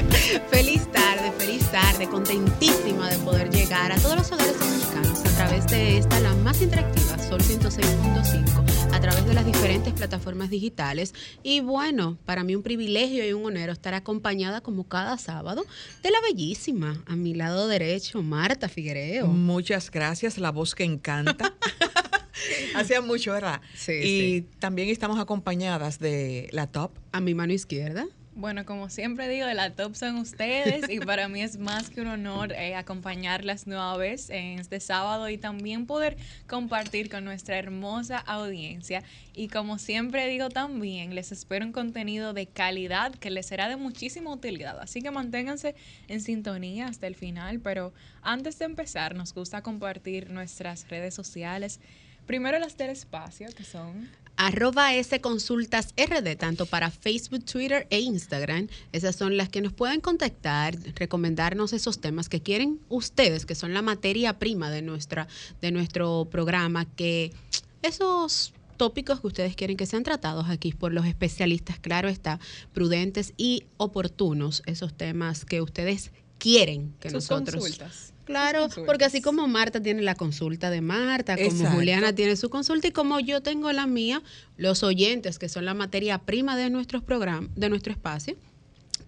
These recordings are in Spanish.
feliz tarde, feliz tarde, contentísima de poder llegar a todos los hogares dominicanos a través de esta, la más interactiva, Sol 106.5, a través de las diferentes plataformas digitales. Y bueno, para mí un privilegio y un honor estar acompañada como cada sábado de la bellísima, a mi lado derecho, Marta Figuereo. Muchas gracias, la voz que encanta. Hacía mucho, ¿verdad? Sí, y sí. también estamos acompañadas de la top. A mi mano izquierda. Bueno, como siempre digo, la top son ustedes y para mí es más que un honor eh, acompañarlas nueva vez en este sábado y también poder compartir con nuestra hermosa audiencia. Y como siempre digo también, les espero un contenido de calidad que les será de muchísima utilidad. Así que manténganse en sintonía hasta el final. Pero antes de empezar, nos gusta compartir nuestras redes sociales. Primero las del espacio, que son arroba S Consultas RD, tanto para Facebook, Twitter e Instagram. Esas son las que nos pueden contactar, recomendarnos esos temas que quieren ustedes, que son la materia prima de, nuestra, de nuestro programa, que esos tópicos que ustedes quieren que sean tratados aquí por los especialistas, claro está, prudentes y oportunos, esos temas que ustedes quieren que sus nosotros... consultas. Claro, porque así como Marta tiene la consulta de Marta, como Exacto. Juliana tiene su consulta y como yo tengo la mía, los oyentes que son la materia prima de nuestros programas, de nuestro espacio,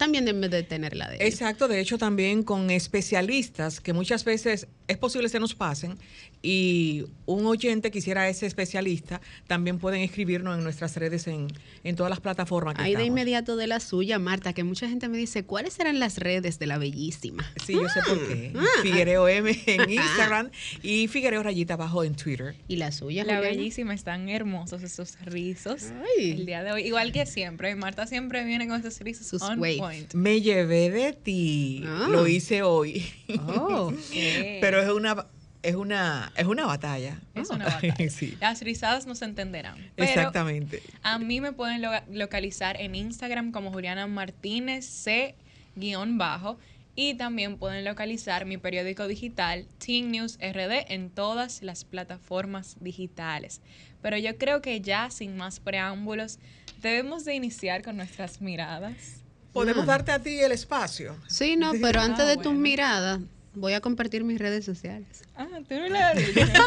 también deben de tener la de ellos. Exacto, de hecho también con especialistas que muchas veces es posible se nos pasen y un oyente quisiera ese especialista, también pueden escribirnos en nuestras redes en, en todas las plataformas. Que Ahí de inmediato de la suya, Marta, que mucha gente me dice, ¿cuáles serán las redes de la bellísima? Sí, yo sé por qué. Ah. Figuereo M en Instagram y Figuereo Rayita abajo en Twitter. Y la suya, La Juliana? bellísima, están hermosos esos rizos Ay. el día de hoy. Igual que siempre, Marta siempre viene con esos rizos Sus on. Point. Me llevé de ti, Ah. lo hice hoy. Oh. Pero es una es una es una batalla. es una batalla. sí. Las rizadas no se entenderán. Pero Exactamente. a mí me pueden lo- localizar en Instagram como Juliana Martínez C guion bajo y también pueden localizar mi periódico digital Teen News RD en todas las plataformas digitales. Pero yo creo que ya sin más preámbulos debemos de iniciar con nuestras miradas. Podemos Ah. darte a ti el espacio. Sí, no, pero Ah, antes de tus bueno. miradas, voy a compartir mis redes sociales. Ah, tú no la dices.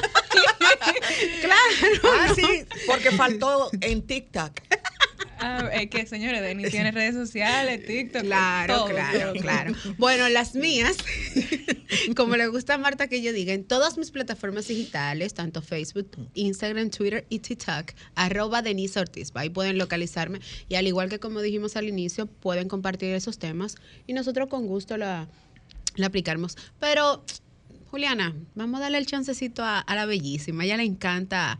Ah, sí, porque faltó en TikTok. Ah, es que señores, Denis tiene redes sociales, TikTok, Claro, todo, claro, todo. claro. Bueno, las mías, como le gusta a Marta que yo diga, en todas mis plataformas digitales, tanto Facebook, Instagram, Twitter y TikTok, arroba Denise Ortiz. Ahí pueden localizarme y al igual que como dijimos al inicio, pueden compartir esos temas y nosotros con gusto la, la aplicamos. Pero, Juliana, vamos a darle el chancecito a, a la bellísima. A ella le encanta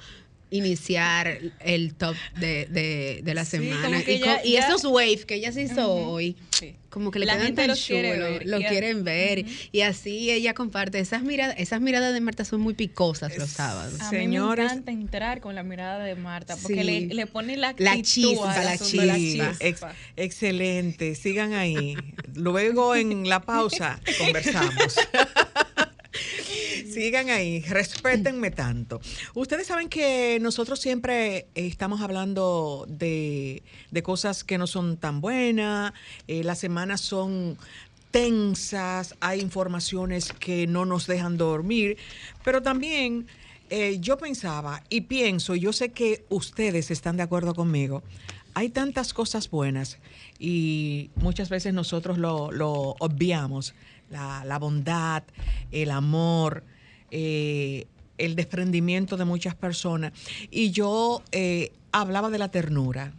iniciar el top de, de- de la Sí, semana. y, co- ya- y ya- esos waves que ella se hizo hoy, Sí. como que le La quedan gente tan los quiere ver, lo quieren ver. Y así ella comparte. Esas miradas, esas miradas de Marta son muy picosas los sábados. A Señores. mí me encanta entrar con la mirada de Marta porque Sí. le, le pone la La chispa, la chispa. ex- excelente. Sigan ahí. Luego en la pausa conversamos. Sigan ahí, respétenme tanto. Ustedes saben que nosotros siempre estamos hablando de, de cosas que no son tan buenas, eh, las semanas son tensas, hay informaciones que no nos dejan dormir, pero también eh, yo pensaba y pienso, yo sé que ustedes están de acuerdo conmigo, hay tantas cosas buenas y muchas veces nosotros lo, lo obviamos, la, la bondad, el amor, eh, el desprendimiento de muchas personas. Y yo eh, hablaba de la ternura.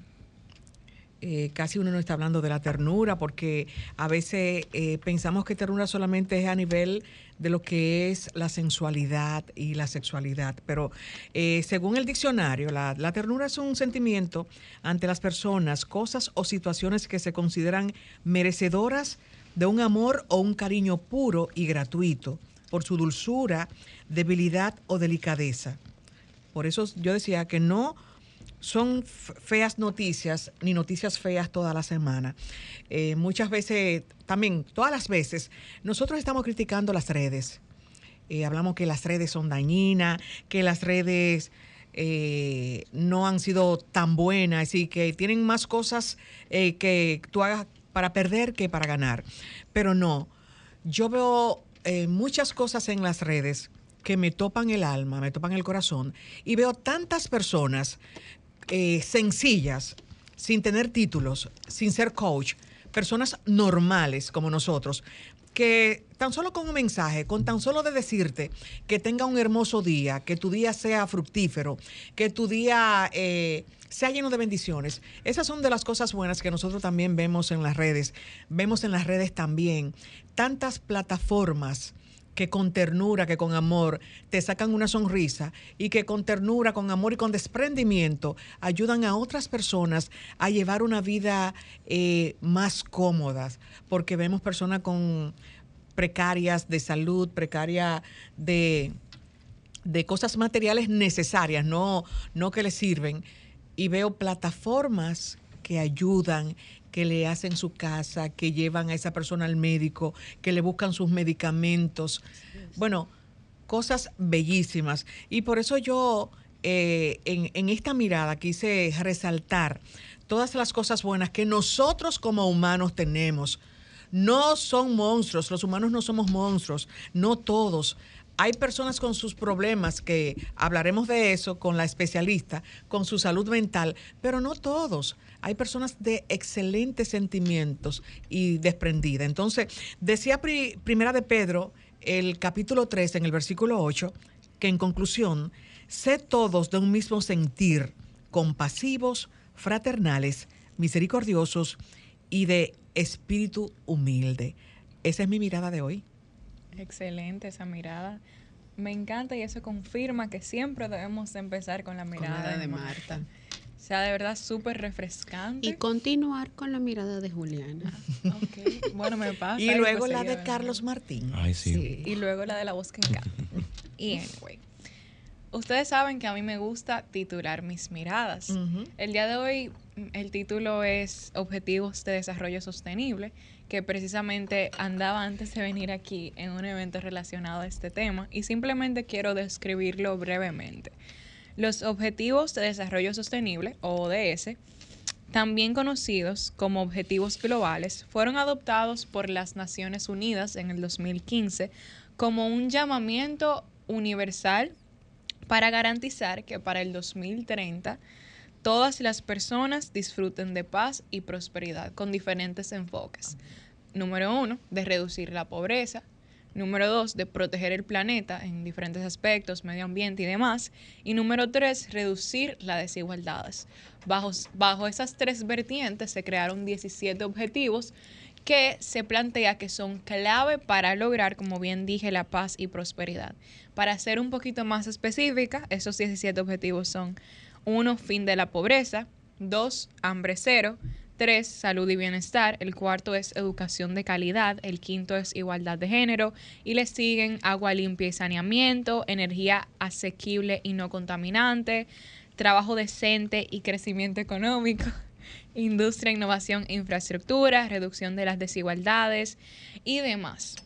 Eh, casi uno no está hablando de la ternura porque a veces eh, pensamos que ternura solamente es a nivel de lo que es la sensualidad y la sexualidad, pero eh, según el diccionario, la, la ternura es un sentimiento ante las personas, cosas o situaciones que se consideran merecedoras de un amor o un cariño puro y gratuito por su dulzura, debilidad o delicadeza. Por eso yo decía que no son feas noticias ni noticias feas toda la semana. Eh, muchas veces, también todas las veces, nosotros estamos criticando las redes. Eh, hablamos que las redes son dañinas, que las redes eh, no han sido tan buenas y que tienen más cosas que tú hagas para perder que para ganar. Pero no, yo veo eh, muchas cosas en las redes que me topan el alma, me topan el corazón, y veo tantas personas eh, sencillas, sin tener títulos, sin ser coach, personas normales como nosotros, que tan solo con un mensaje, con tan solo de decirte que tenga un hermoso día, que tu día sea fructífero, que tu día eh, sea lleno de bendiciones. Esas son de las cosas buenas que nosotros también vemos en las redes. Vemos en las redes también tantas plataformas que con ternura, que con amor te sacan una sonrisa y que con ternura, con amor y con desprendimiento ayudan a otras personas a llevar una vida eh, más cómoda, porque vemos personas con precarias de salud, precaria de, de cosas materiales necesarias, no, no que les sirven, y veo plataformas que ayudan, que le hacen su casa, que llevan a esa persona al médico, que le buscan sus medicamentos. Bueno, cosas bellísimas. Y por eso yo eh, en, en esta mirada quise resaltar todas las cosas buenas que nosotros como humanos tenemos. No son monstruos, los humanos no somos monstruos, no todos hay personas con sus problemas, que hablaremos de eso con la especialista, con su salud mental, pero no todos. Hay personas de excelentes sentimientos y desprendida. Entonces, decía Primera de Pedro, el capítulo 3, en el versículo 8, que en conclusión, sé todos de un mismo sentir, compasivos, fraternales, misericordiosos y de espíritu humilde. Esa es mi mirada de hoy. Excelente esa mirada. Me encanta y eso confirma que siempre debemos empezar con la mirada de Marta. O sea, de verdad súper refrescante. Y continuar con la mirada de Juliana. Ok, bueno, me pasa. y luego la de Carlos Martín. Ay, sí. Y luego la de la voz que encanta. y anyway. Ustedes saben que a mí me gusta titular mis miradas. El día de hoy el título es Objetivos de Desarrollo Sostenible que precisamente andaba antes de venir aquí en un evento relacionado a este tema y simplemente quiero describirlo brevemente. Los Objetivos de Desarrollo Sostenible, o ODS, también conocidos como Objetivos Globales, fueron adoptados por las Naciones Unidas en el 2015 como un llamamiento universal para garantizar que para el 2030 todas las personas disfruten de paz y prosperidad con diferentes enfoques. Número uno, de reducir la pobreza. Número dos, de proteger el planeta en diferentes aspectos, medio ambiente y demás. Y número tres, reducir las desigualdades. Bajo, bajo esas tres vertientes se crearon 17 objetivos que se plantea que son clave para lograr, como bien dije, la paz y prosperidad. Para ser un poquito más específica, esos 17 objetivos son uno, fin de la pobreza. Dos, hambre cero. Tres, salud y bienestar. El cuarto es educación de calidad. El quinto es igualdad de género. Y le siguen agua limpia y saneamiento, energía asequible y no contaminante, trabajo decente y crecimiento económico, industria, innovación infraestructura, reducción de las desigualdades y demás.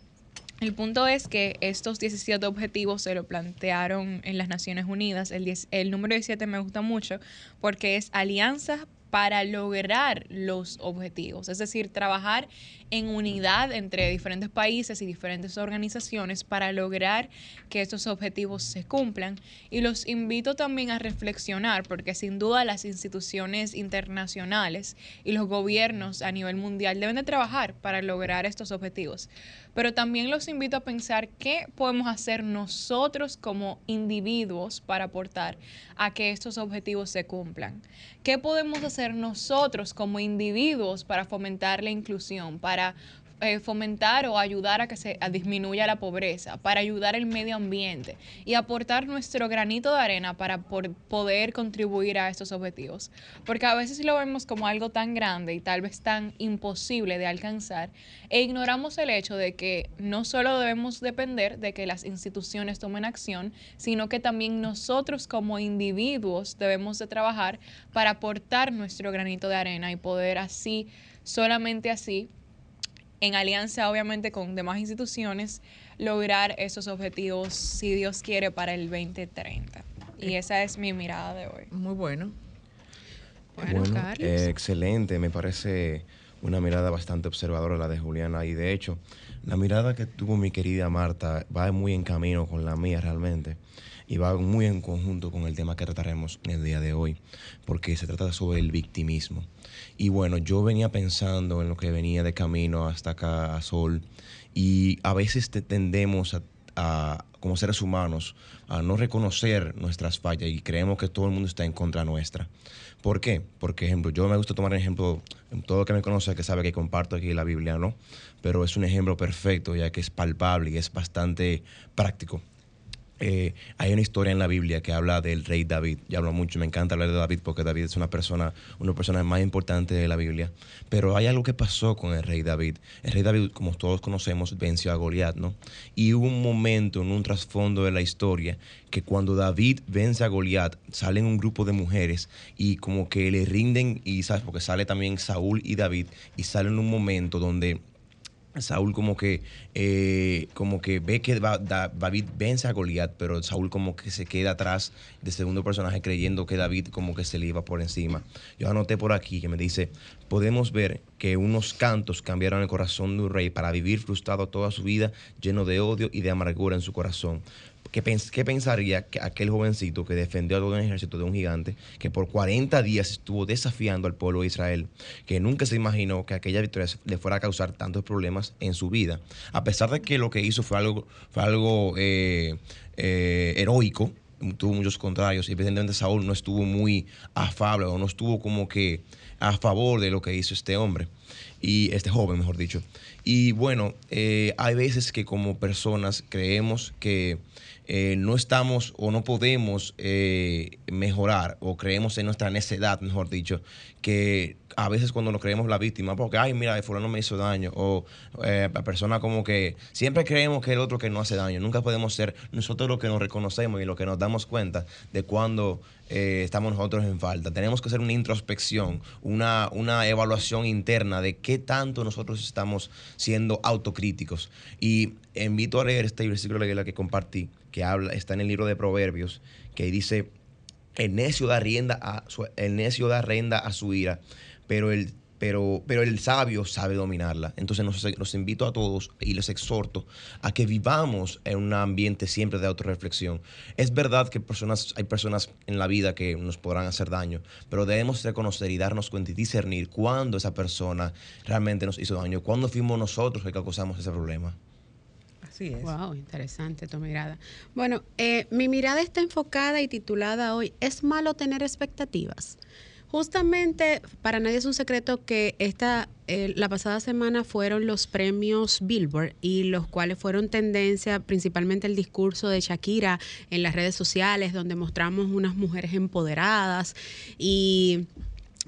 El punto es que estos 17 objetivos se lo plantearon en las Naciones Unidas. El, el número 17 me gusta mucho porque es alianzas para lograr los objetivos, es decir, trabajar en unidad entre diferentes países y diferentes organizaciones para lograr que estos objetivos se cumplan. Y los invito también a reflexionar, porque sin duda las instituciones internacionales y los gobiernos a nivel mundial deben de trabajar para lograr estos objetivos. Pero también los invito a pensar qué podemos hacer nosotros como individuos para aportar a que estos objetivos se cumplan. ¿Qué podemos hacer nosotros como individuos para fomentar la inclusión, para eh, fomentar o ayudar a que se disminuya la pobreza, para ayudar el medio ambiente y aportar nuestro granito de arena para poder contribuir a estos objetivos. Porque a veces lo vemos como algo tan grande y tal vez tan imposible de alcanzar e ignoramos el hecho de que no solo debemos depender de que las instituciones tomen acción, sino que también nosotros como individuos debemos de trabajar para aportar nuestro granito de arena y poder así, solamente así, en alianza obviamente con demás instituciones, lograr esos objetivos, si Dios quiere, para el 2030. Y esa es mi mirada de hoy. Muy bueno. Bueno, eh, excelente, me parece una mirada bastante observadora la de Juliana y de hecho la mirada que tuvo mi querida Marta va muy en camino con la mía realmente y va muy en conjunto con el tema que trataremos en el día de hoy, porque se trata sobre el victimismo. Y bueno, yo venía pensando en lo que venía de camino hasta acá a Sol y a veces tendemos a, como seres humanos a no reconocer nuestras fallas y creemos que todo el mundo está en contra nuestra. ¿Por qué? Porque, ejemplo, yo me gusta tomar ejemplo, todo el que me conoce que sabe que comparto aquí la Biblia, ¿no? Pero es un ejemplo perfecto, ya que es palpable y es bastante práctico. Eh, hay una historia en la Biblia que habla del rey David. Ya hablo mucho, me encanta hablar de David porque David es una persona, una persona más importante de la Biblia. Pero hay algo que pasó con el rey David. El rey David, como todos conocemos, venció a Goliat, ¿no? Y hubo un momento en un trasfondo de la historia que cuando David vence a Goliat, salen un grupo de mujeres y como que le rinden, y sabes, porque sale también Saúl y David, y salen un momento donde Saúl como que eh, como que ve que David vence a Goliat, pero Saúl como que se queda atrás de segundo personaje creyendo que David como que se le iba por encima. Yo anoté por aquí que me dice, podemos ver que unos cantos cambiaron el corazón de un rey para vivir frustrado toda su vida, lleno de odio y de amargura en su corazón. ¿Qué, pensaría que aquel jovencito que defendió a todo un ejército de un gigante, que por 40 días estuvo desafiando al pueblo de Israel, que nunca se imaginó que aquella victoria le fuera a causar tantos problemas en su vida? A pesar de que lo que hizo fue algo, fue algo eh, eh, heroico, tuvo muchos contrarios, y evidentemente Saúl no estuvo muy afable o no estuvo como que a favor de lo que hizo este hombre, y este joven, mejor dicho. Y bueno, eh, hay veces que como personas creemos que eh, no estamos o no podemos eh, mejorar o creemos en nuestra necedad, mejor dicho, que a veces cuando nos creemos la víctima, porque, ay, mira, fulano me hizo daño, o eh, persona como que siempre creemos que el otro que no hace daño, nunca podemos ser nosotros los que nos reconocemos y lo que nos damos cuenta de cuando estamos nosotros en falta. Tenemos que hacer una introspección, una, una evaluación interna de qué tanto nosotros estamos siendo autocríticos. Y invito a leer este versículo de la que compartí, que habla, está en el libro de Proverbios, que dice, el necio da rienda a el necio da rienda a su ira, pero el pero, pero el sabio sabe dominarla. Entonces los, invito a todos y les exhorto a que vivamos en un ambiente siempre de autorreflexión. Es verdad que personas, hay personas en la vida que nos podrán hacer daño, pero debemos reconocer y darnos cuenta y discernir cuándo esa persona realmente nos hizo daño, cuándo fuimos nosotros que causamos ese problema. Wow, interesante tu mirada. Bueno, eh, mi mirada está enfocada y titulada hoy ¿Es malo tener expectativas? Justamente, para nadie es un secreto que esta, eh, la pasada semana fueron los premios Billboard y los cuales fueron tendencia, principalmente el discurso de Shakira en las redes sociales, donde mostramos unas mujeres empoderadas. Y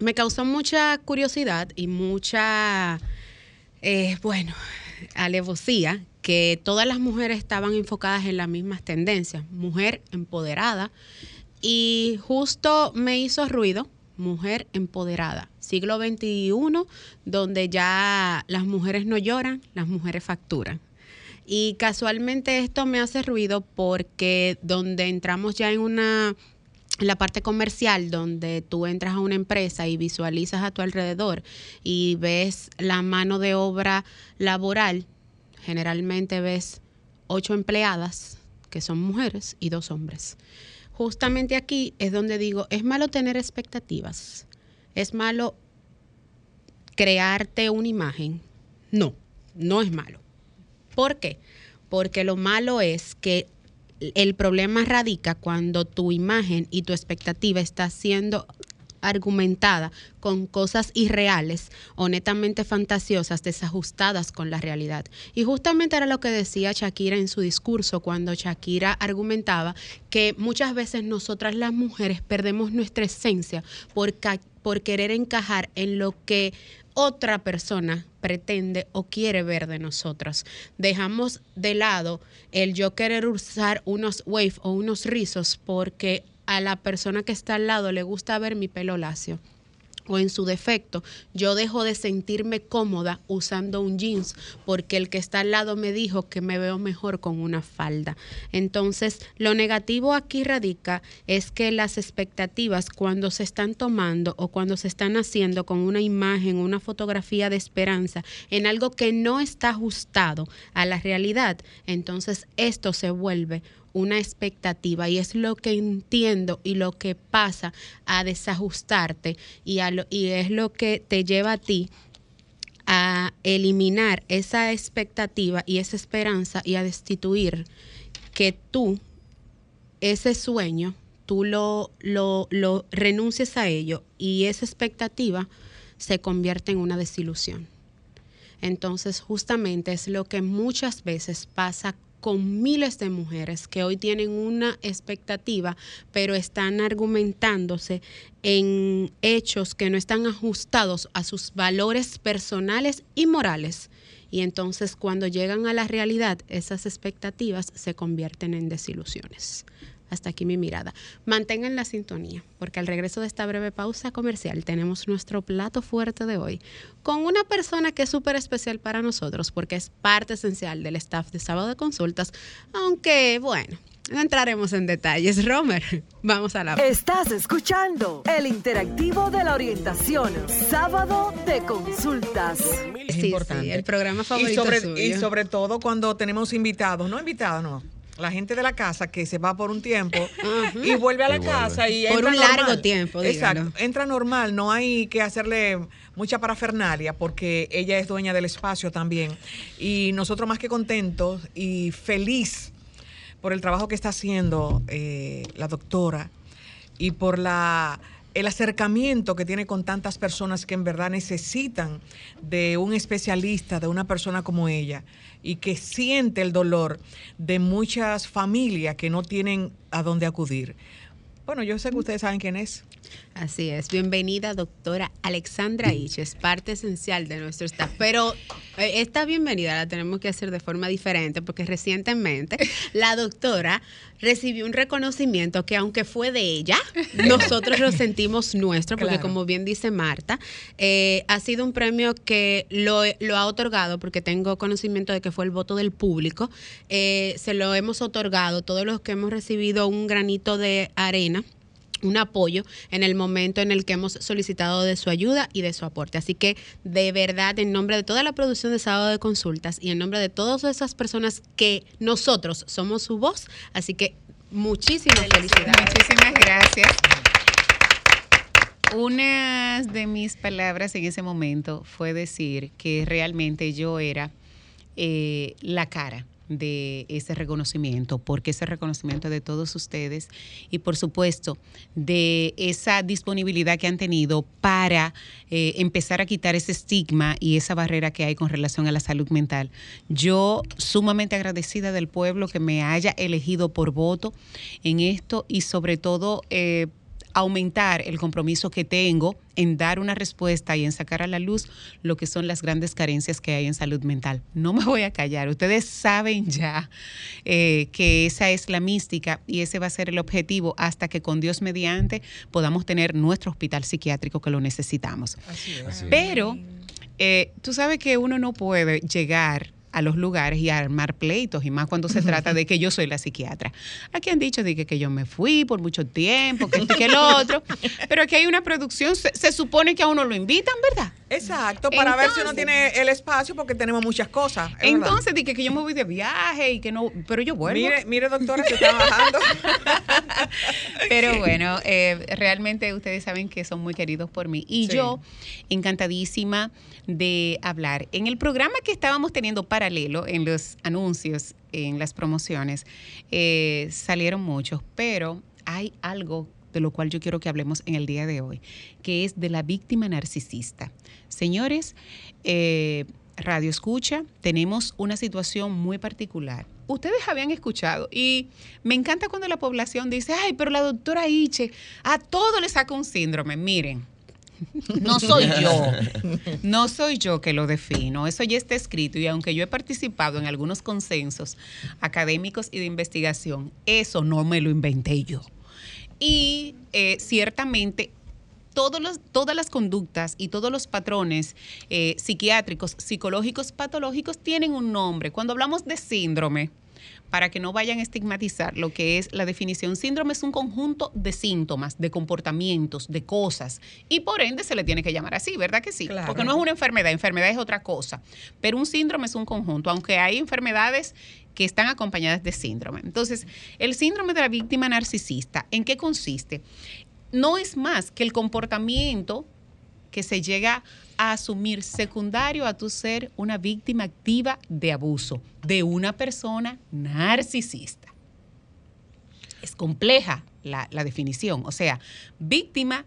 me causó mucha curiosidad y mucha, eh, bueno, alevosía que todas las mujeres estaban enfocadas en las mismas tendencias, mujer empoderada, y justo me hizo ruido, mujer empoderada, siglo XXI, donde ya las mujeres no lloran, las mujeres facturan. Y casualmente esto me hace ruido porque donde entramos ya en una la parte comercial donde tú entras a una empresa y visualizas a tu alrededor y ves la mano de obra laboral generalmente ves ocho empleadas, que son mujeres, y dos hombres. Justamente aquí es donde digo, es malo tener expectativas, es malo crearte una imagen. No, no es malo. ¿Por qué? Porque lo malo es que el problema radica cuando tu imagen y tu expectativa está siendo argumentada con cosas irreales o netamente fantasiosas, desajustadas con la realidad. Y justamente era lo que decía Shakira en su discurso cuando Shakira argumentaba que muchas veces nosotras las mujeres perdemos nuestra esencia por, por querer encajar en lo que otra persona pretende o quiere ver de nosotras. Dejamos de lado el yo querer usar unos wave o unos rizos porque a la persona que está al lado le gusta ver mi pelo lacio o en su defecto, yo dejo de sentirme cómoda usando un jeans porque el que está al lado me dijo que me veo mejor con una falda. Entonces, lo negativo aquí radica es que las expectativas cuando se están tomando o cuando se están haciendo con una imagen, una fotografía de esperanza, en algo que no está ajustado a la realidad, entonces esto se vuelve una expectativa y es lo que entiendo y lo que pasa a desajustarte y, y es lo que te lleva a ti a eliminar esa expectativa y esa esperanza y a destituir que tú, ese sueño, tú lo, lo, lo renuncies a ello y esa expectativa se convierte en una desilusión. Entonces, justamente es lo que muchas veces pasa con miles de mujeres que hoy tienen una expectativa, pero están argumentándose en hechos que no están ajustados a sus valores personales y morales. Y entonces cuando llegan a la realidad, esas expectativas se convierten en desilusiones. Hasta aquí mi mirada. Mantengan la sintonía, porque al regreso de esta breve pausa comercial tenemos nuestro plato fuerte de hoy con una persona que es súper especial para nosotros, porque es parte esencial del staff de sábado de consultas, aunque bueno. No entraremos en detalles, Romer. Vamos a la. Estás escuchando el interactivo de la orientación, sábado de consultas. sí, importante. el programa favorito. Y sobre, suyo. y sobre todo cuando tenemos invitados, no invitados, no la gente de la casa que se va por un tiempo y vuelve a la casa y por un largo tiempo. Exacto, entra normal, no hay que hacerle mucha parafernalia porque ella es dueña del espacio también. Y nosotros más que contentos y feliz por el trabajo que está haciendo eh, la doctora y por la el acercamiento que tiene con tantas personas que en verdad necesitan de un especialista, de una persona como ella y que siente el dolor de muchas familias que no tienen a dónde acudir. Bueno, yo sé que ustedes saben quién es. Así es. Bienvenida, doctora Alexandra es parte esencial de nuestro staff. Pero eh, esta bienvenida la tenemos que hacer de forma diferente porque recientemente la doctora recibió un reconocimiento que aunque fue de ella, nosotros lo sentimos nuestro, porque como bien dice Marta, eh, ha sido un premio que lo, ha otorgado, porque tengo conocimiento de que fue el voto del público, eh, se lo hemos otorgado todos los que hemos recibido un granito de arena un apoyo en el momento en el que hemos solicitado de su ayuda y de su aporte. Así que de verdad, en nombre de toda la producción de Sábado de Consultas y en nombre de todas esas personas que nosotros somos su voz, así que muchísimas felicidades. Muchísimas gracias. Una de mis palabras en ese momento fue decir que realmente yo era eh, la cara de ese reconocimiento, porque ese reconocimiento de todos ustedes y por supuesto de esa disponibilidad que han tenido para eh, empezar a quitar ese estigma y esa barrera que hay con relación a la salud mental. Yo sumamente agradecida del pueblo que me haya elegido por voto en esto y sobre todo eh, aumentar el compromiso que tengo en dar una respuesta y en sacar a la luz lo que son las grandes carencias que hay en salud mental. No me voy a callar, ustedes saben ya eh, que esa es la mística y ese va a ser el objetivo hasta que con Dios mediante podamos tener nuestro hospital psiquiátrico que lo necesitamos. Pero eh, tú sabes que uno no puede llegar a los lugares y a armar pleitos, y más cuando se trata de que yo soy la psiquiatra. Aquí han dicho de que, yo me fui por mucho tiempo, que el otro, pero aquí hay una producción, se, supone que a uno lo invitan, ¿verdad? Exacto, para ver si uno tiene el espacio porque tenemos muchas cosas. Entonces, dije que yo me voy de viaje y que no, pero yo vuelvo. Mire, mire doctora, se está bajando. pero bueno, eh, realmente ustedes saben que son muy queridos por mí. Y yo, encantadísima de hablar. En el programa que estábamos teniendo paralelo, en los anuncios, en las promociones, eh, salieron muchos, pero hay algo de lo cual yo quiero que hablemos en el día de hoy, que es de la víctima narcisista. Señores, eh, Radio Escucha, tenemos una situación muy particular. Ustedes habían escuchado y me encanta cuando la población dice, ay, pero la doctora Iche a todo le saca un síndrome. Miren, no soy yo, no soy yo que lo defino, eso ya está escrito y aunque yo he participado en algunos consensos académicos y de investigación, eso no me lo inventé yo. Y eh, ciertamente todos todas las conductas y todos los patrones eh, psiquiátricos, psicológicos, patológicos tienen un nombre. Cuando hablamos de síndrome, para que no vayan a estigmatizar lo que es la definición. Síndrome es un conjunto de síntomas, de comportamientos, de cosas, y por ende se le tiene que llamar así, ¿verdad que sí? Claro. Porque no es una enfermedad, enfermedad es otra cosa, pero un síndrome es un conjunto, aunque hay enfermedades que están acompañadas de síndrome. Entonces, el síndrome de la víctima narcisista, ¿en qué consiste? No es más que el comportamiento que se llega a asumir secundario a tu ser una víctima activa de abuso de una persona narcisista. Es compleja la, la definición. O sea, víctima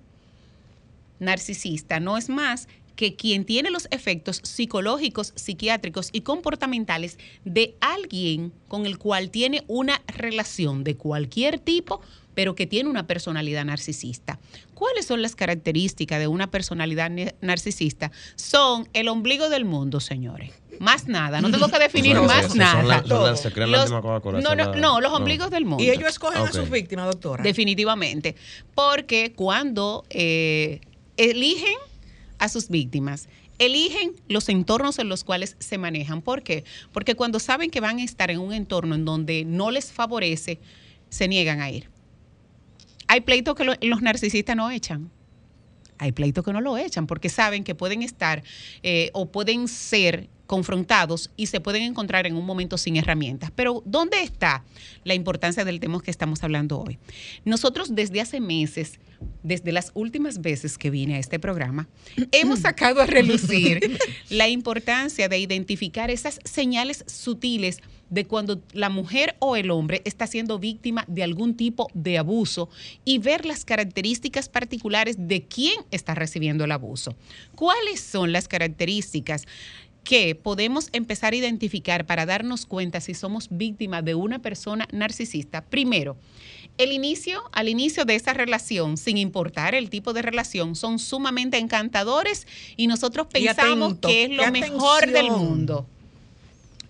narcisista no es más que quien tiene los efectos psicológicos, psiquiátricos y comportamentales de alguien con el cual tiene una relación de cualquier tipo, pero que tiene una personalidad narcisista. ¿Cuáles son las características de una personalidad narcisista? Son el ombligo del mundo, señores. Más nada, no tengo que definir Son- más son nada. la- son crean la Los- no, no, la- no, los ombligos del mundo. Y ellos escogen a sus víctimas, doctora. Definitivamente. Porque cuando eh, eligen a sus víctimas, eligen los entornos en los cuales se manejan. ¿Por qué? Porque cuando saben que van a estar en un entorno en donde no les favorece, se niegan a ir. Hay pleitos que lo- los narcisistas no echan. Hay pleitos que no lo echan porque saben que pueden estar eh, o pueden ser confrontados y se pueden encontrar en un momento sin herramientas. Pero ¿dónde está la importancia del tema que estamos hablando hoy? Nosotros desde hace meses, desde las últimas veces que vine a este programa, hemos sacado a relucir la importancia de identificar esas señales sutiles de cuando la mujer o el hombre está siendo víctima de algún tipo de abuso y ver las características particulares de quién está recibiendo el abuso. ¿Cuáles son las características que podemos empezar a identificar para darnos cuenta si somos víctimas de una persona narcisista? Primero, el inicio, al inicio de esa relación, sin importar el tipo de relación, son sumamente encantadores y nosotros Y pensamos atento, que es lo mejor del mundo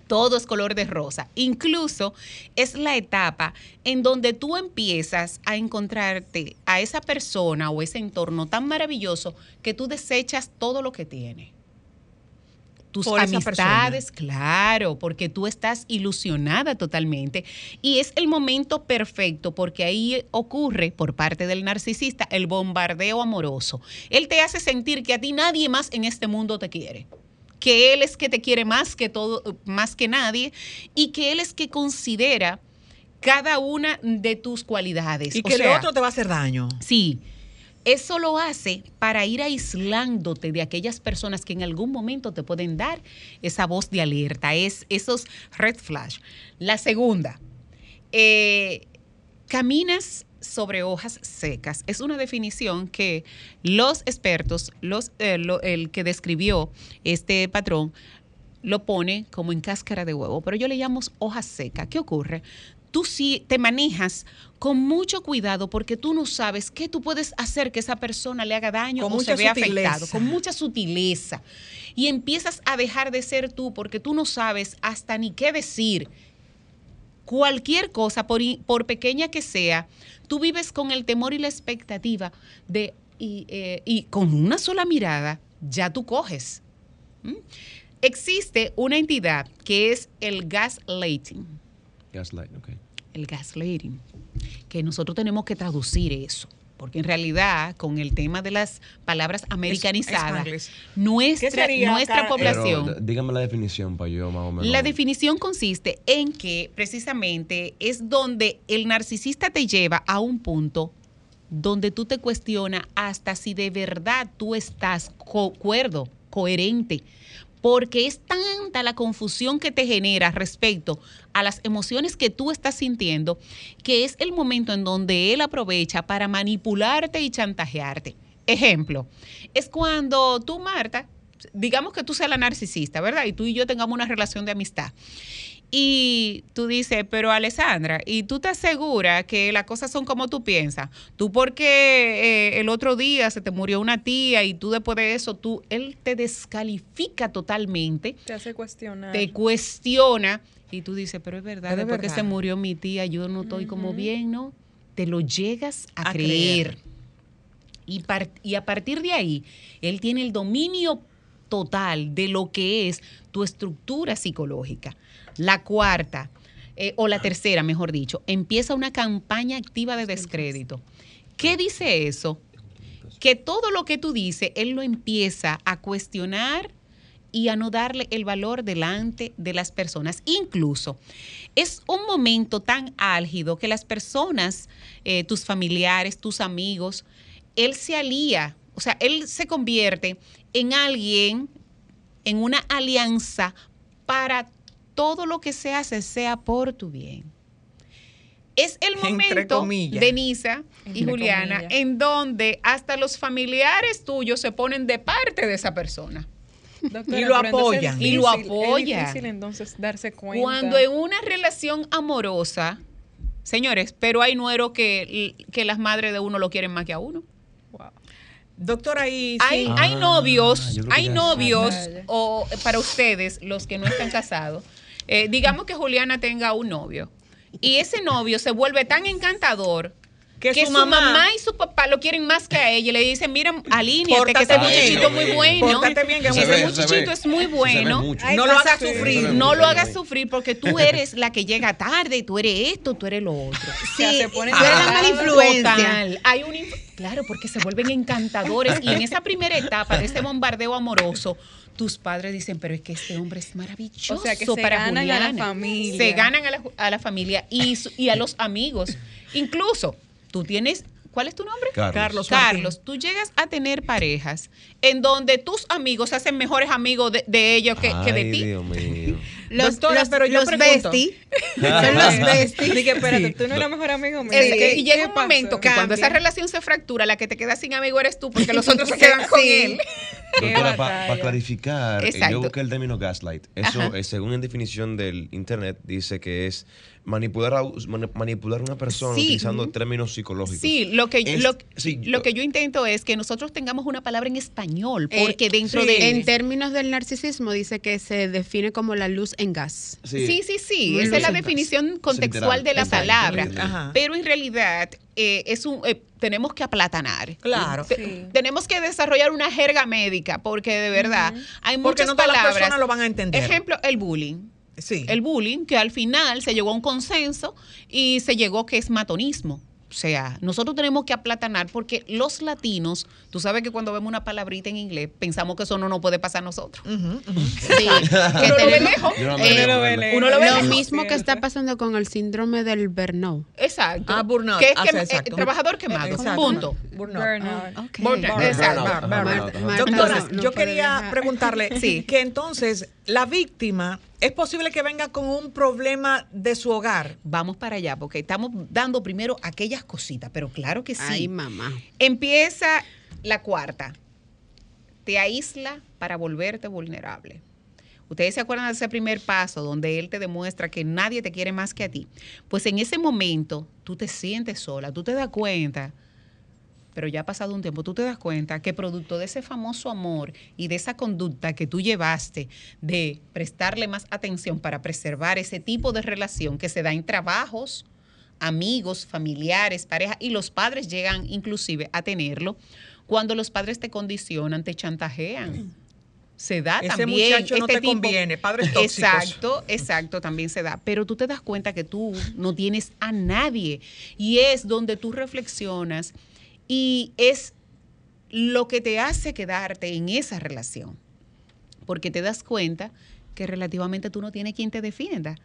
todo es color de rosa. Incluso es la etapa en donde tú empiezas a encontrarte a esa persona o ese entorno tan maravilloso que tú desechas todo lo que tiene. Tus Por amistades, claro, porque tú estás ilusionada totalmente. Y es el momento perfecto porque ahí ocurre por parte del narcisista el bombardeo amoroso. Él te hace sentir que a ti nadie más en este mundo te quiere que él es que te quiere más que todo, más que nadie, y que él es que considera cada una de tus cualidades. Y O que el otro te va a hacer daño. Sí. Eso lo hace para ir aislándote de aquellas personas que en algún momento te pueden dar esa voz de alerta, es, esos red flash. La segunda, eh, caminas sobre hojas secas. Es una definición que los expertos, los, eh, lo- el que describió este patrón, lo pone como en cáscara de huevo, pero yo le llamo hoja seca. ¿Qué ocurre? Tú sí te manejas con mucho cuidado porque tú no sabes qué tú puedes hacer que esa persona le haga daño Con o mucha se vea sutileza. afectado, con mucha sutileza. Y empiezas a dejar de ser tú porque tú no sabes hasta ni qué decir cualquier cosa, por, por pequeña que sea, tú vives con el temor y la expectativa de, y, eh, y con una sola mirada, ya tú coges. ¿Mm? Existe una entidad que es el gaslighting, Gaslight, ok. el gaslighting, que nosotros tenemos que traducir eso. Porque en realidad, con el tema de las palabras americanizadas, nuestra, ¿Qué sería, nuestra población... Pero, dígame la definición para yo más o menos. La definición consiste en que precisamente es donde el narcisista te lleva a un punto donde tú te cuestionas hasta si de verdad tú estás co- cuerdo, coherente, porque es tanta la confusión que te genera respecto a las emociones que tú estás sintiendo, que es el momento en donde él aprovecha para manipularte y chantajearte. Ejemplo, es cuando tú, Marta, digamos que tú seas la narcisista, ¿verdad? Y tú y yo tengamos una relación de amistad. Y tú dices, pero Alessandra, ¿y tú te aseguras que las cosas son como tú piensas? Tú porque eh, el otro día se te murió una tía y tú después de eso, tú, él te descalifica totalmente, Te hace cuestionar. te cuestiona y tú dices, pero es verdad, Es de después que verdad. se murió mi tía, yo no estoy como bien, ¿no? Te lo llegas a, A creer. creer. Y, par- y a partir de ahí, él tiene el dominio total de lo que es tu estructura psicológica. La cuarta, eh, o la tercera, mejor dicho, empieza una campaña activa de descrédito. ¿Qué dice eso? Que todo lo que tú dices, él lo empieza a cuestionar y a no darle el valor delante de las personas. Incluso es un momento tan álgido que las personas, eh, tus familiares, tus amigos, él se alía, o sea, él se convierte en alguien, en una alianza para todo lo que se hace sea por tu bien. Es el momento. Denisa y Entre Juliana, comillas. en donde hasta los familiares tuyos se ponen de parte de esa persona. Doctora, Y lo apoyan. Y lo apoyan. Es difícil entonces darse cuenta. Cuando en una relación amorosa, señores, pero hay nueros que, que las madres de uno lo quieren más que a uno. Wow. Doctora, y Hay, sí, hay Ah, novios, hay ya sé. novios, o para ustedes, los que no están casados, eh, digamos que Juliana tenga un novio y ese novio se vuelve tan encantador que, que, su, su mamá, mamá y su papá lo quieren más que a ella y le dicen, mira, alíñate, que ese muchachito es muy bueno. Bien, que Se ese ve, muchachito es muy bueno. no lo hagas sufrir. No muy lo hagas sufrir porque tú eres la que llega tarde, tú eres esto, tú eres lo otro. O sea, Sí, se ponen tú eres la mala influencia. Total. Hay un inf- claro, porque se vuelven encantadores y en esa primera etapa de ese bombardeo amoroso, tus padres dicen, pero es que este hombre es maravilloso O sea, que se para ganan a la Juliana". familia. Se ganan a la, a la familia y, su- y a los amigos. Incluso, tú tienes, ¿cuál es tu nombre? Carlos. Carlos. Carlos, tú llegas a tener parejas en donde tus amigos se hacen mejores amigos de, de ellos que, que de Ay, ti. Dios mío. Los, Doctora, los, pero yo los pregunto. besties. Son los besties. Dije, espérate, tú no eres mejor amigo mío. Es que- ¿Qué- y llega un pasó? momento que cuando esa relación se fractura, la que te queda sin amigo eres tú, porque los otros se quedan con él. Doctora, para clarificar, eh, Exacto. yo busqué el término gaslight. Eso, eh, según en definición del internet, dice que es manipular a, mani- manipular a una persona Sí. utilizando términos psicológicos. Sí, lo que, Es- lo, sí, lo yo- que yo intento es que nosotros tengamos una palabra en español, Eh, porque dentro sí. de... En términos del narcisismo dice que se define como la luz en gas. Sí, sí, sí. Esa es la definición contextual de la palabra. Ajá. Pero en realidad eh, es un, eh, tenemos que aplatanar. Claro. Sí. Tenemos que desarrollar una jerga médica porque de verdad hay Porque muchas no todas las palabras. personas lo van a entender. Ejemplo, el bullying. Sí. El bullying, que al final se llegó a un consenso y se llegó que es matonismo. O sea, nosotros tenemos que aplatanar porque los latinos, tú sabes que cuando vemos una palabrita en inglés, pensamos que eso no nos puede pasar a nosotros. Sí, que Uno lo tenemos- Eh, Uno lo ve lejos. Lo mismo que está pasando con el síndrome del burnout. Exacto. Ah, burnout. Que es Ah, que- sí, eh, exacto. trabajador quemado. Exacto. Punto. Burnout. Burnout. Exacto. Burnout. Burnout, Doctora, no, no yo quería dejar. preguntarle Sí. que entonces la víctima es posible que venga con un problema de su hogar. Vamos para allá, porque estamos dando primero aquellas cositas, pero claro que sí. Ay, mamá. Empieza la cuarta. Te aísla para volverte vulnerable. Ustedes se acuerdan de ese primer paso donde él te demuestra que nadie te quiere más que a ti. Pues en ese momento tú te sientes sola, tú te das cuenta, pero ya ha pasado un tiempo, tú te das cuenta que producto de ese famoso amor y de esa conducta que tú llevaste de prestarle más atención para preservar ese tipo de relación que se da en trabajos, amigos, familiares, pareja, y los padres llegan inclusive a tenerlo, cuando los padres te condicionan, te chantajean. Se da Ese también. muchacho no este te tipo- conviene, padres tóxicos. Exacto, exacto, también se da. Pero tú te das cuenta que tú no tienes a nadie. Y es donde tú reflexionas y es lo que te hace quedarte en esa relación. Porque te das cuenta que relativamente tú no tienes quien te defienda.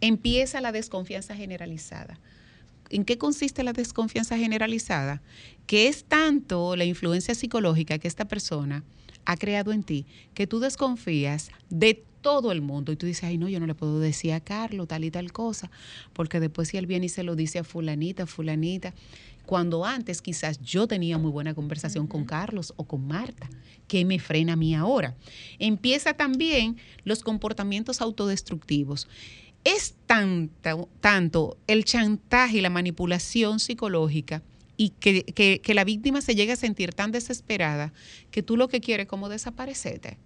Empieza la desconfianza generalizada. ¿En qué consiste la desconfianza generalizada? Que es tanto la influencia psicológica que esta persona ha creado en ti, que tú desconfías de todo el mundo y tú dices, ay no, yo no le puedo decir a Carlos tal y tal cosa, porque después si él viene y se lo dice a fulanita, fulanita, cuando antes quizás yo tenía muy buena conversación con Carlos o con Marta, ¿qué me frena a mí ahora? Empieza también los comportamientos autodestructivos. Es tanto, tanto el chantaje y la manipulación psicológica y que, que- que la víctima se llega a sentir tan desesperada que tú lo que quieres es como desaparecerte.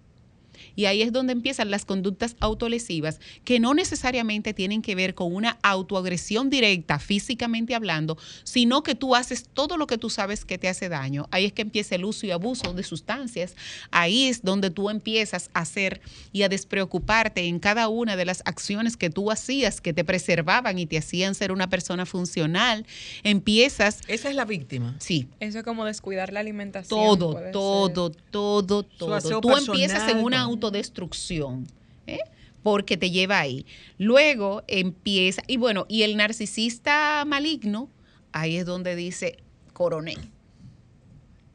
Y ahí es donde empiezan las conductas autolesivas que no necesariamente tienen que ver con una autoagresión directa, físicamente hablando, sino que tú haces todo lo que tú sabes que te hace daño. Ahí es que empieza el uso y abuso de sustancias. Ahí es donde tú empiezas a hacer y a despreocuparte en cada una de las acciones que tú hacías que te preservaban y te hacían ser una persona funcional. Empiezas... Esa es la víctima. Sí, Eso es como descuidar la alimentación. todo, todo, todo, todo. aseo Tú empiezas en una. Autodestrucción, ¿eh? porque te lleva ahí. Luego empieza, y bueno, y el narcisista maligno, ahí es donde dice, coroné.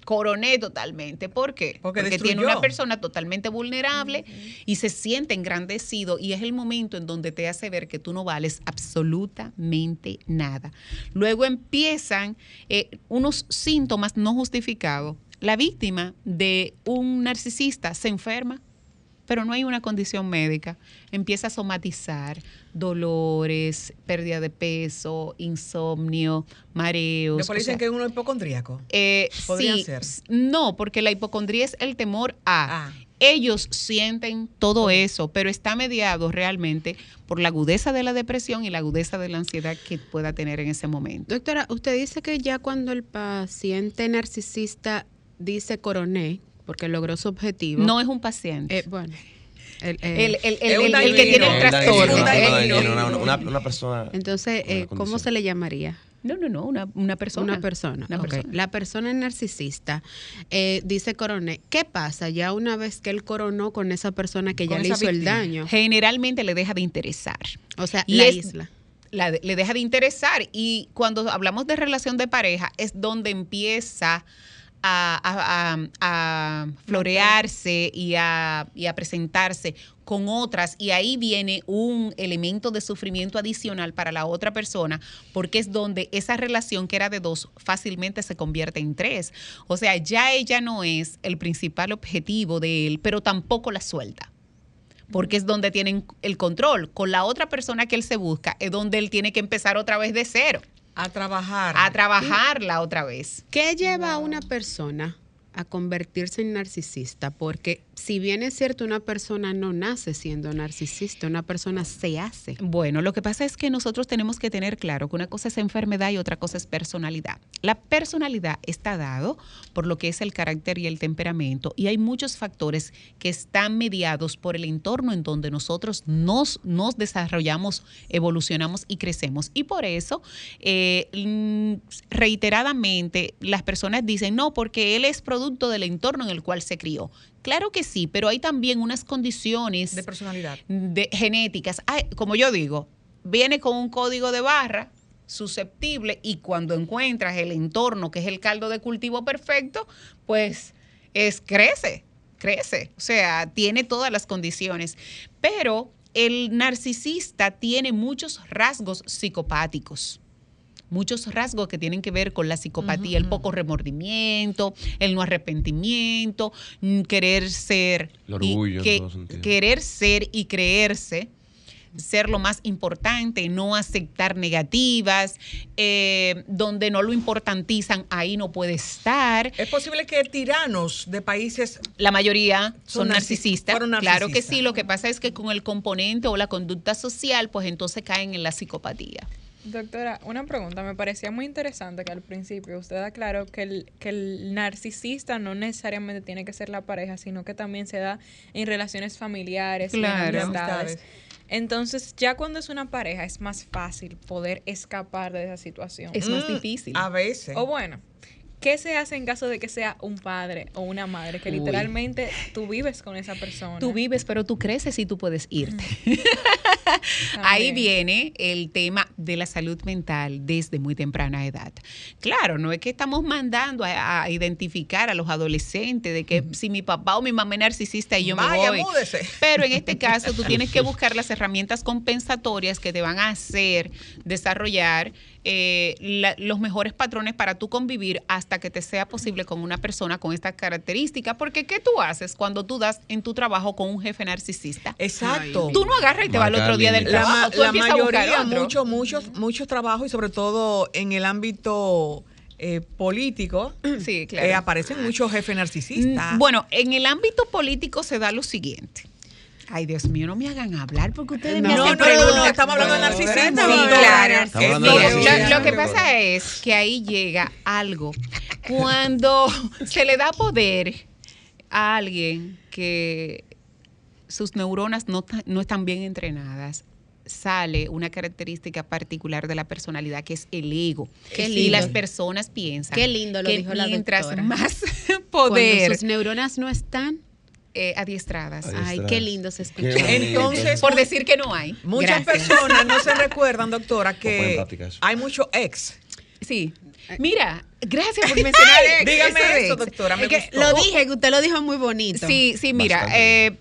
Coroné totalmente. ¿Por qué? Porque tiene destruyó. una persona totalmente vulnerable y se siente engrandecido y es el momento en donde te hace ver que tú no vales absolutamente nada. Luego empiezan eh, unos síntomas no justificados. La víctima de un narcisista se enferma, pero no hay una condición médica. Empieza a somatizar dolores, pérdida de peso, insomnio, mareos. Después o dicen sea, que es uno hipocondríaco. eh, Podría sí, ser. No, porque la hipocondría es el temor a. Ah. Ellos sienten todo eso, pero está mediado realmente por la agudeza de la depresión y la agudeza de la ansiedad que pueda tener en ese momento. Doctora, usted dice que ya cuando el paciente narcisista dice coroné, porque logró su objetivo. No es un paciente. eh, bueno. el- el, eh, el- el- que tiene el trastorno. una, una- una persona. entonces, eh, ¿cómo se le llamaría? No, no, no, una, una persona. Una persona. Una persona. La persona narcisista eh, dice coroné. ¿Qué pasa ya una vez que él coronó con esa persona que ya le hizo el daño? Generalmente le deja de interesar. O sea, Y la es- isla. la le deja de interesar. Y cuando hablamos de relación de pareja, es donde empieza a, florearse y a, y a presentarse con otras. Y ahí viene un elemento de sufrimiento adicional para la otra persona, porque es donde esa relación que era de dos fácilmente se convierte en tres. O sea, ya ella no es el principal objetivo de él, pero tampoco la suelta porque es donde tienen el control. Con la otra persona que él se busca es donde él tiene que empezar otra vez de cero, A trabajar. a trabajarla otra vez. ¿Qué lleva a una persona a convertirse en narcisista? Porque si bien es cierto, una persona no nace siendo narcisista, una persona se hace. Bueno, lo que pasa es que nosotros tenemos que tener claro que una cosa es enfermedad y otra cosa es personalidad. La personalidad está dado por lo que es el carácter y el temperamento y hay muchos factores que están mediados por el entorno en donde nosotros nos, nos desarrollamos, evolucionamos y crecemos. Y por eso, eh, mm, reiteradamente, las personas dicen, no, porque él es producto del entorno en el cual se crió. Claro que sí, pero hay también unas condiciones De personalidad. de genéticas. Ay, como yo digo, viene con un código de barra susceptible y cuando encuentras el entorno que es el caldo de cultivo perfecto, pues es crece, crece. O sea, tiene todas las condiciones. Pero el narcisista tiene muchos rasgos psicopáticos muchos rasgos que tienen que ver con la psicopatía, el poco remordimiento, el no arrepentimiento, mm, querer ser El orgullo que- querer ser y creerse ser lo más importante, no aceptar negativas, eh, donde no lo importantizan, ahí no puede estar. Es posible que tiranos de países La mayoría son, Son narcis- narcisistas. fueron Claro que narcisistas. sí, lo que pasa es que con el componente o la conducta social, pues entonces caen en la psicopatía. Doctora, una pregunta. Me parecía muy interesante que al principio usted aclaró que el, que el narcisista no necesariamente tiene que ser la pareja, sino que también se da en relaciones familiares y en Claro. amistades. Amistades. Entonces, ya cuando es una pareja, es más fácil poder escapar de esa situación. Es más Mm, difícil. A veces. O bueno, ¿qué se hace en caso de que sea un padre o una madre? Que Uy. literalmente tú vives con esa persona. Tú vives, pero tú creces y tú puedes irte. Ahí También. viene el tema de la salud mental desde muy temprana edad. Claro, no es que estamos mandando a, a identificar a los adolescentes de que si mi papá o mi mamá es narcisista y yo Vaya, me voy. múdese. Pero en este caso tú tienes que buscar las herramientas compensatorias que te van a hacer desarrollar eh, la- los mejores patrones para tú convivir hasta que te sea posible con una persona con estas características. Porque ¿qué tú haces cuando tú das en tu trabajo con un jefe narcisista? Exacto. Tú no agarras y te vas al otro día del la, trabajo. tú la mayoría, muchos, muchos, muchos trabajos y sobre todo en el ámbito eh, político, Sí, claro. eh, aparecen muchos jefes narcisistas. Mm, Bueno, en el ámbito político se da lo siguiente. Ay, Dios mío, no me hagan hablar porque ustedes me No, hacen no, no, preguntas. no, estamos hablando de narcisismo. Sí, claro. Narcisismo. lo, lo que pasa es que ahí llega algo. Cuando se le da poder a alguien que sus neuronas no, no están bien entrenadas, sale una característica particular de la personalidad que es el ego. Qué Y lindo. las personas piensan Qué lindo lo que dijo la mientras doctora. más Cuando poder sus neuronas no están, eh, adiestradas. Adiestradas. ay, qué lindo se escucha. Entonces, Por decir que no hay. muchas Gracias. personas no se recuerdan, doctora, que hay mucho ex. Sí. Mira, gracias por mencionar ex, Dígame eso, ex. doctora, me Es que gustó. Lo dije, usted lo dijo muy bonito. Sí, sí, mira, eh,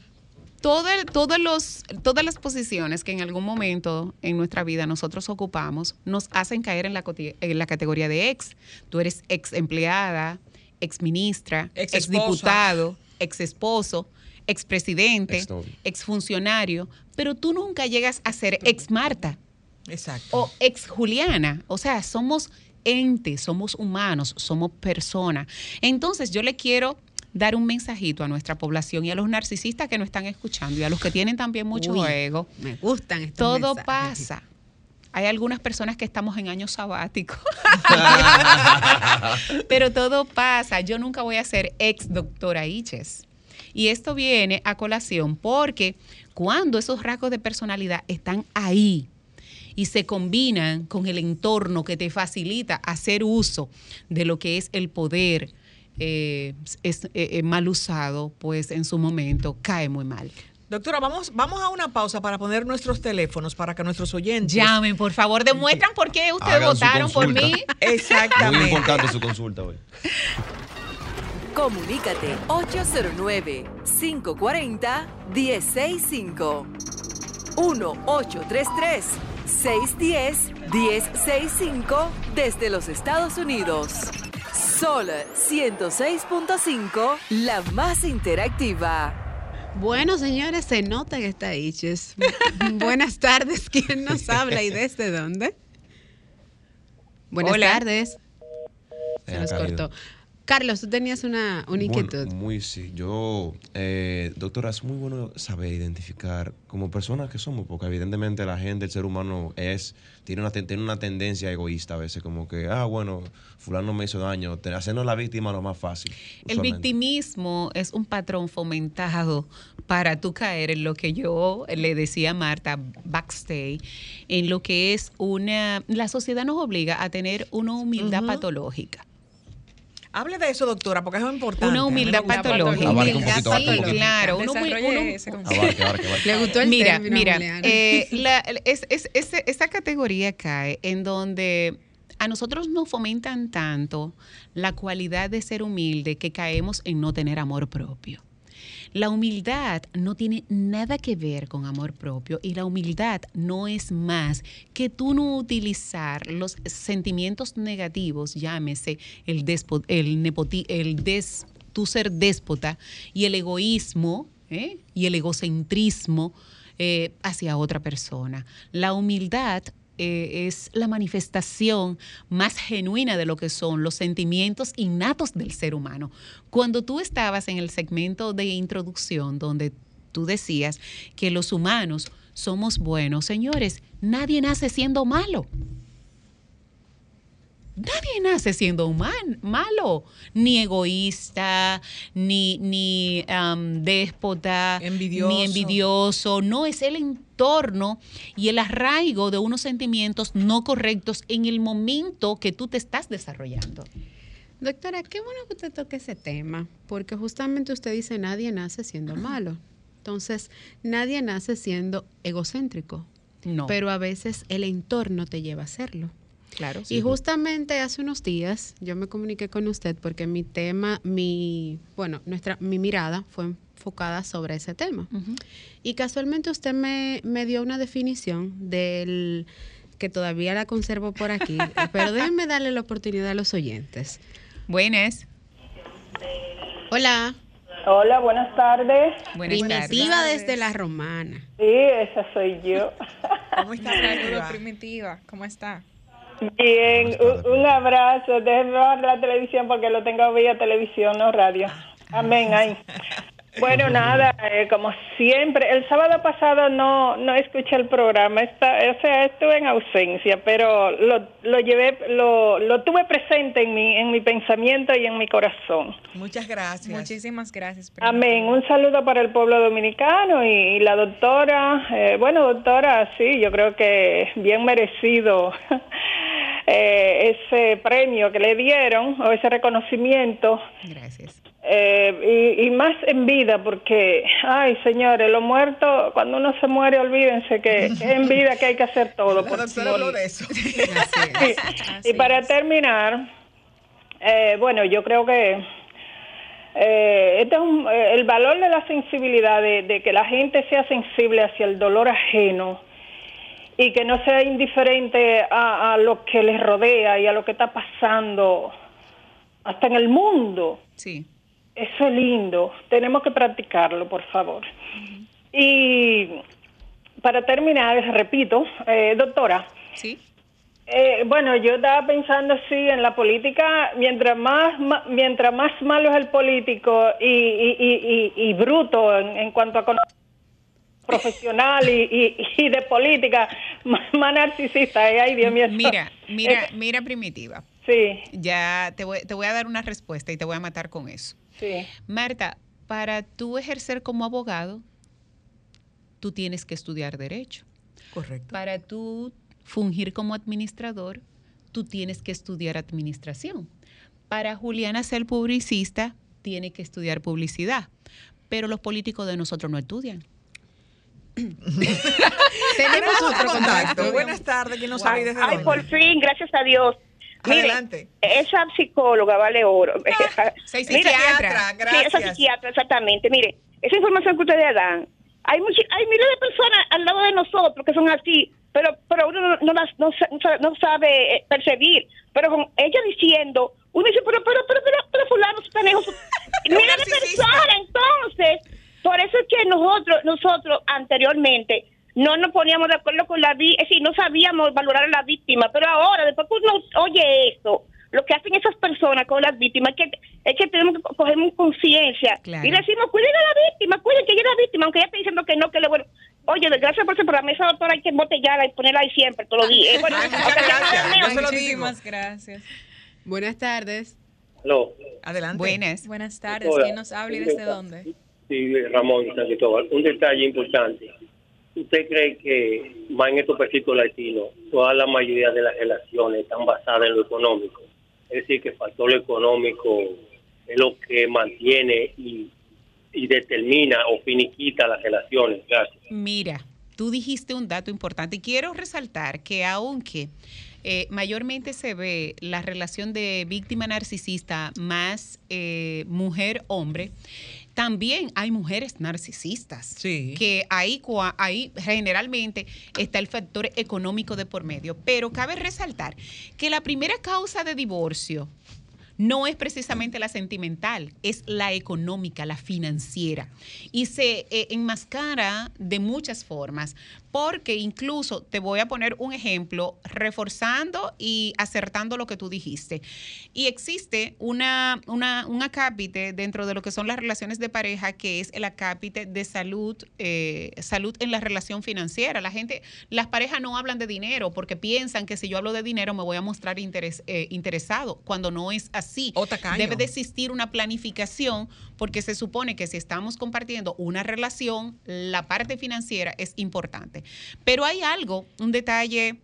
todo el- todos los, todas las posiciones que en algún momento en nuestra vida nosotros ocupamos nos hacen caer en la, coti- en la categoría de ex. Tú eres ex empleada, ex ministra, Ex diputado, ex esposo, ex presidente, Exnovio. ex funcionario, pero tú nunca llegas a ser ex Marta Exacto. o ex Juliana. O sea, somos entes, somos humanos, somos personas. Entonces, yo le quiero dar un mensajito a nuestra población y a los narcisistas que nos están escuchando y a los que tienen también mucho Uy, ego. Me gustan estos Todo mensajes. pasa. Hay algunas personas que estamos en años sabáticos. Pero todo pasa. Yo nunca voy a ser ex doctora Iches. Y esto viene a colación porque cuando esos rasgos de personalidad están ahí y se combinan con el entorno que te facilita hacer uso de lo que es el poder eh, es, eh, eh, mal usado, pues en su momento cae muy mal. Doctora, vamos, vamos a una pausa para poner nuestros teléfonos para que nuestros oyentes. Llamen, por favor, demuestran por qué ustedes Hagan votaron por mí. Muy Exactamente. importante su consulta hoy. Comunícate 809-540-1065. 1-833-610-1065 desde los Estados Unidos. Sol 106.5, la más interactiva. Bueno, señores, se nota que está Iches. Buenas tardes. ¿Quién nos habla y desde dónde? Buenas Hola. tardes. Se nos cortó. Carlos, tú tenías una, una Bueno, inquietud. muy sí. Yo, eh, doctora, es muy bueno saber identificar como personas que somos, porque evidentemente la gente, el ser humano es, tiene una, tiene una tendencia egoísta a veces, como que, ah, bueno, fulano me hizo daño, hacernos la víctima lo más fácil. El usualmente. victimismo es un patrón fomentado para tú caer en lo que yo le decía a Marta backstage, en lo que es una... La sociedad nos obliga a tener una humildad patológica. Hable de eso, doctora, porque eso es importante. Una humildad gusta. patológica. Abarca un Humildad poquito, un Sí, claro. uno uno- ese concepto. Abarque, abarque, abarque. Le gustó el mira, término, mira, eh, la- es- es- es- esa categoría cae en donde a nosotros nos fomentan tanto la cualidad de ser humilde que caemos en no tener amor propio. La humildad no tiene nada que ver con amor propio y la humildad no es más que tú no utilizar los sentimientos negativos, llámese el despo- el nepoti- el des, tú ser déspota y el egoísmo ¿eh? y el egocentrismo eh, hacia otra persona. La humildad eh, es la manifestación más genuina de lo que son los sentimientos innatos del ser humano. Cuando tú estabas en el segmento de introducción donde tú decías que los humanos somos buenos, señores, nadie nace siendo malo. Nadie nace siendo human- malo, ni egoísta, ni, ni am, déspota, Envidioso. ni envidioso. No, es el entorno y el arraigo de unos sentimientos no correctos en el momento que tú te estás desarrollando. Doctora, qué bueno que usted toque ese tema, porque justamente usted dice nadie nace siendo malo. Entonces, nadie nace siendo egocéntrico, No, pero a veces el entorno te lleva a serlo. Claro. y justamente hace unos días yo me comuniqué con usted porque mi tema, mi, bueno, nuestra, mi mirada fue enfocada sobre ese tema. Y casualmente usted me, me dio una definición del que todavía la conservo por aquí, pero déjenme darle la oportunidad a los oyentes. Buenas. Hola, Hola, buenas tardes. Buenas tardes. primitiva desde la romana. Sí, esa soy yo. ¿Cómo está, Saludos, Primitiva? primitiva. ¿Cómo está? Bien, un, un abrazo. Déjenme bajar la televisión porque lo tengo vía televisión, no radio. Amén. Ay. Bueno, nada, eh, como siempre, el sábado pasado no no escuché el programa, Está, o sea, estuve en ausencia, pero lo, lo llevé, lo, lo tuve presente en mi en mi pensamiento y en mi corazón. Muchas gracias. Muchísimas gracias. Amén. Un saludo para el pueblo dominicano y, y la doctora. eh, bueno, doctora, sí, yo creo que bien merecido eh, ese premio que le dieron o ese reconocimiento. Gracias. Eh, y, y más en vida, porque, ay, señores, los muertos, cuando uno se muere, olvídense que, es en vida que hay que hacer todo. La por- doctora habló de eso. Así es. y para terminar, eh, bueno, yo creo que eh, este es un- eh, el valor de la sensibilidad, de, de que la gente sea sensible hacia el dolor ajeno y que no sea indiferente a, a lo que les rodea y a lo que está pasando hasta en el mundo. Sí. Eso es lindo. Tenemos que practicarlo, por favor. Y para terminar, repito, eh, doctora, Sí. eh, bueno, yo estaba pensando así en la política, mientras más ma- mientras más malo es el político y, y, y, y- bruto en, en cuanto a profesional y, y, y de política, más, más narcisista es. Ay, Dios mío. Mira, mira, eso- mira, primitiva. sí, Ya te voy, te voy a dar una respuesta y te voy a matar con eso. sí. Marta, para tú ejercer como abogado, tú tienes que estudiar derecho. Correcto. Para tú fungir como administrador, tú tienes que estudiar administración. Para Juliana ser publicista, tiene que estudiar publicidad. Pero los políticos de nosotros no estudian. Tenemos otro contacto. Buenas tardes, ¿quién nos sabe desde Ay, dónde? por fin, gracias a Dios. Mire, Adelante. esa psicóloga vale oro. soy Mire, psiquiatra. Sí, esa psiquiatra, exactamente. Mire, esa información que ustedes dan, hay, muchi- hay miles de personas al lado de nosotros que son así, pero pero uno no, no las no, no sa- no sabe eh, percibir. Pero con ella diciendo, uno dice, pero, pero, pero, pero, pero fulano, su- Mira de persona, entonces. Por eso es que nosotros, nosotros anteriormente, no nos poníamos de acuerdo con la víctima, es decir, no sabíamos valorar a la víctima, pero ahora, después que uno oye eso, lo que hacen esas personas con las víctimas es que, es que tenemos que co- coger conciencia Claro. y decimos, cuiden a la víctima, cuiden que ella es la víctima, aunque ella esté diciendo que no, que le bueno. Oye, gracias por ese programa, esa doctora hay que embotellarla y ponerla ahí siempre, todos los días. Eh, Bueno. Muchísimas gracias. Buenas tardes. Aló. Adelante. Buenas. Buenas tardes. Hola. ¿Quién nos habla y desde dónde? Sí, Ramón. Un detalle importante. ¿Usted cree que más en estos países latinos, toda la mayoría de las relaciones están basadas en lo económico? Es decir, que el factor económico es lo que mantiene y, y determina o finiquita las relaciones. Gracias. Mira, tú dijiste un dato importante y quiero resaltar que aunque eh, mayormente se ve la relación de víctima narcisista más eh, mujer-hombre, también hay mujeres narcisistas. Sí. Que ahí, ahí generalmente está el factor económico de por medio. Pero cabe resaltar que la primera causa de divorcio no es precisamente la sentimental, es la económica, la financiera. Y se eh, enmascara de muchas formas, porque incluso te voy a poner un ejemplo reforzando y acertando lo que tú dijiste. Y existe una, una, un acápite dentro de lo que son las relaciones de pareja, que es el acápite de salud, eh, salud en la relación financiera. La gente, las parejas no hablan de dinero porque piensan que si yo hablo de dinero me voy a mostrar eh, interesado, cuando no es así. Debe de existir una planificación porque se supone que si estamos compartiendo una relación, la parte financiera es importante. Pero hay algo, un detalle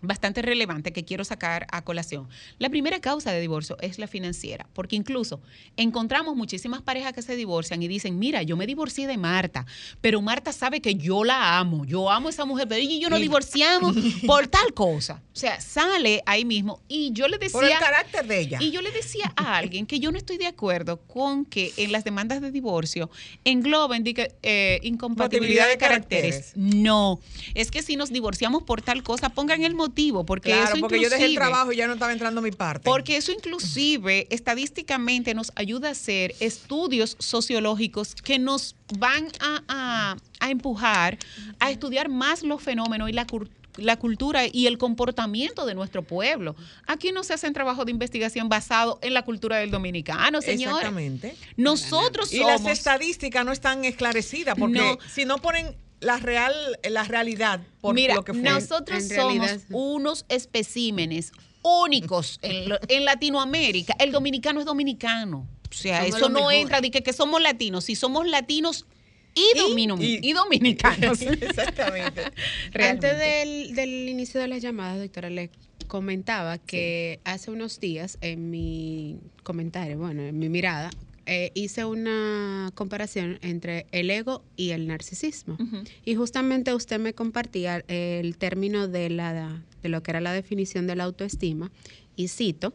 bastante relevante que quiero sacar a colación. La primera causa de divorcio es la financiera, porque incluso encontramos muchísimas parejas que se divorcian y dicen, mira, yo me divorcié de Marta, pero Marta sabe que yo la amo, yo amo a esa mujer, pero ella y yo nos divorciamos por tal cosa. O sea, sale ahí mismo y yo le decía... Por el carácter de ella. Y yo le decía a alguien que yo no estoy de acuerdo con que en las demandas de divorcio engloben eh, incompatibilidad Compatibilidad de de caracteres. No, es que si nos divorciamos por tal cosa, pongan el motivo, porque claro, eso porque yo dejé el inclusive- trabajo y ya no estaba entrando mi parte. porque eso inclusive estadísticamente nos ayuda a hacer estudios sociológicos que nos van a, a- a empujar a estudiar más los fenómenos y la cur- la cultura y el comportamiento de nuestro pueblo. Aquí no se hacen trabajo de investigación basado en la cultura del dominicano, señores. Exactamente. Nosotros Y somos... las estadísticas no están esclarecidas porque No. si no ponen la real la realidad por Mira, lo que fue. nosotros En somos realidad- unos especímenes únicos en, lo- en Latinoamérica. El dominicano es dominicano. O sea, Somos eso no mejores. entra de que, que somos latinos. Si somos latinos y, domino- y- y dominicanos. Exactamente. Antes del, del inicio de las llamadas, doctora, le comentaba que hace unos días en mi comentario, bueno, en mi mirada, eh, hice una comparación entre el ego y el narcisismo. Y justamente usted me compartía el término de, la, de lo que era la definición de la autoestima, y cito,